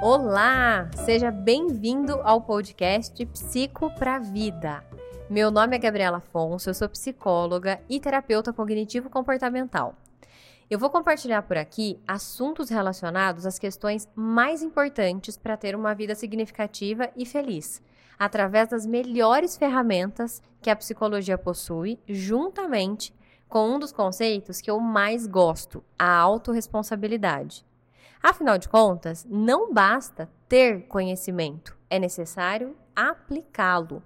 Olá, seja bem-vindo ao podcast Psico pra Vida. Meu nome é Gabriela Afonso, eu sou psicóloga e terapeuta cognitivo comportamental. Eu vou compartilhar por aqui assuntos relacionados às questões mais importantes para ter uma vida significativa e feliz, através das melhores ferramentas que a psicologia possui, juntamente com um dos conceitos que eu mais gosto, a autorresponsabilidade. Afinal de contas, não basta ter conhecimento, é necessário aplicá-lo.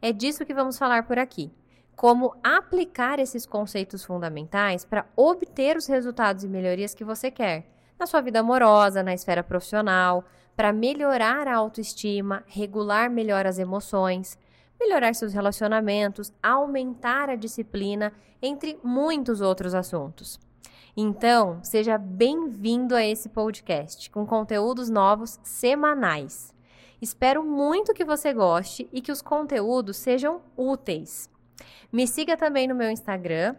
É disso que vamos falar por aqui. Como aplicar esses conceitos fundamentais para obter os resultados e melhorias que você quer na sua vida amorosa, na esfera profissional, para melhorar a autoestima, regular melhor as emoções, melhorar seus relacionamentos, aumentar a disciplina, entre muitos outros assuntos. Então, seja bem-vindo a esse podcast com conteúdos novos semanais. Espero muito que você goste e que os conteúdos sejam úteis. Me siga também no meu Instagram,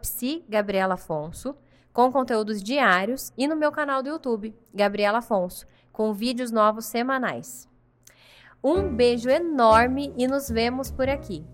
psigabrielafonso, com conteúdos diários, e no meu canal do YouTube, Gabriela Afonso, com vídeos novos semanais. Um beijo enorme e nos vemos por aqui.